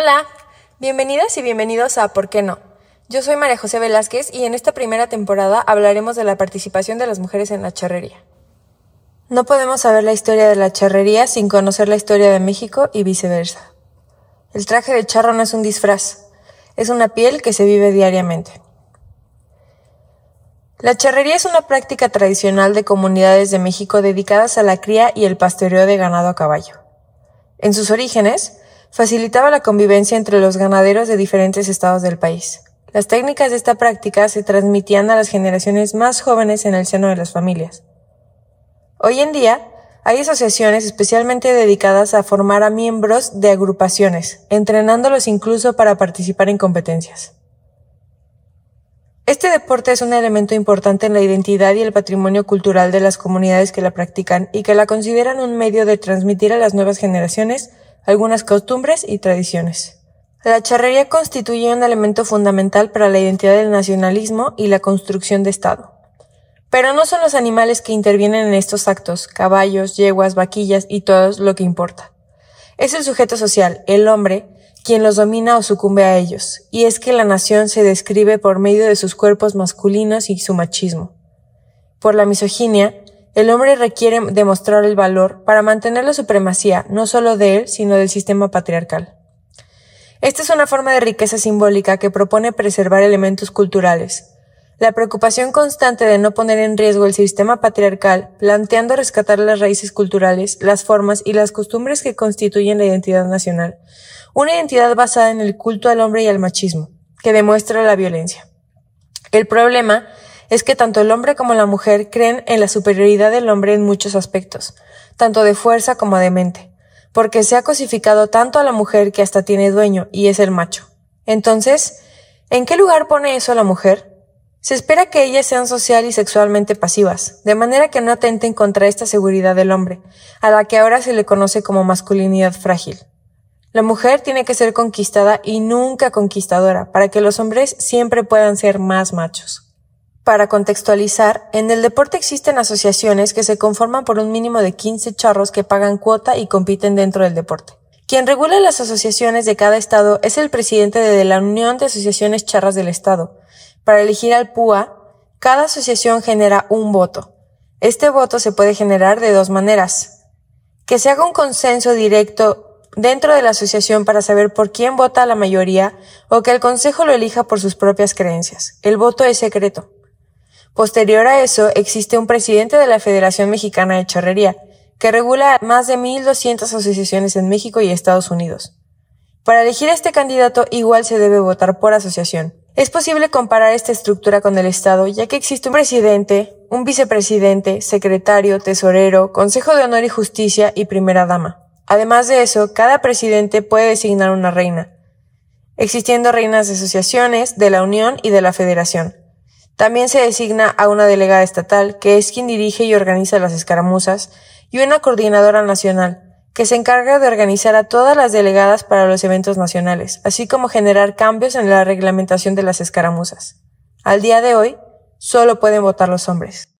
Hola, bienvenidas y bienvenidos a ¿Por qué no? Yo soy María José Velázquez y en esta primera temporada hablaremos de la participación de las mujeres en la charrería. No podemos saber la historia de la charrería sin conocer la historia de México y viceversa. El traje de charro no es un disfraz, es una piel que se vive diariamente. La charrería es una práctica tradicional de comunidades de México dedicadas a la cría y el pastoreo de ganado a caballo. En sus orígenes, facilitaba la convivencia entre los ganaderos de diferentes estados del país. Las técnicas de esta práctica se transmitían a las generaciones más jóvenes en el seno de las familias. Hoy en día, hay asociaciones especialmente dedicadas a formar a miembros de agrupaciones, entrenándolos incluso para participar en competencias. Este deporte es un elemento importante en la identidad y el patrimonio cultural de las comunidades que la practican y que la consideran un medio de transmitir a las nuevas generaciones algunas costumbres y tradiciones. La charrería constituye un elemento fundamental para la identidad del nacionalismo y la construcción de Estado. Pero no son los animales que intervienen en estos actos, caballos, yeguas, vaquillas y todo lo que importa. Es el sujeto social, el hombre, quien los domina o sucumbe a ellos, y es que la nación se describe por medio de sus cuerpos masculinos y su machismo. Por la misoginia, el hombre requiere demostrar el valor para mantener la supremacía no solo de él, sino del sistema patriarcal. Esta es una forma de riqueza simbólica que propone preservar elementos culturales. La preocupación constante de no poner en riesgo el sistema patriarcal, planteando rescatar las raíces culturales, las formas y las costumbres que constituyen la identidad nacional, una identidad basada en el culto al hombre y al machismo, que demuestra la violencia. El problema es que tanto el hombre como la mujer creen en la superioridad del hombre en muchos aspectos, tanto de fuerza como de mente, porque se ha cosificado tanto a la mujer que hasta tiene dueño y es el macho. Entonces, ¿en qué lugar pone eso a la mujer? Se espera que ellas sean social y sexualmente pasivas, de manera que no atenten contra esta seguridad del hombre, a la que ahora se le conoce como masculinidad frágil. La mujer tiene que ser conquistada y nunca conquistadora, para que los hombres siempre puedan ser más machos. Para contextualizar, en el deporte existen asociaciones que se conforman por un mínimo de 15 charros que pagan cuota y compiten dentro del deporte. Quien regula las asociaciones de cada estado es el presidente de la Unión de Asociaciones Charras del Estado. Para elegir al PUA, cada asociación genera un voto. Este voto se puede generar de dos maneras. Que se haga un consenso directo dentro de la asociación para saber por quién vota la mayoría o que el Consejo lo elija por sus propias creencias. El voto es secreto. Posterior a eso, existe un presidente de la Federación Mexicana de Charrería, que regula más de 1.200 asociaciones en México y Estados Unidos. Para elegir a este candidato igual se debe votar por asociación. Es posible comparar esta estructura con el Estado, ya que existe un presidente, un vicepresidente, secretario, tesorero, Consejo de Honor y Justicia y primera dama. Además de eso, cada presidente puede designar una reina, existiendo reinas de asociaciones, de la Unión y de la Federación. También se designa a una delegada estatal, que es quien dirige y organiza las escaramuzas, y una coordinadora nacional, que se encarga de organizar a todas las delegadas para los eventos nacionales, así como generar cambios en la reglamentación de las escaramuzas. Al día de hoy, solo pueden votar los hombres.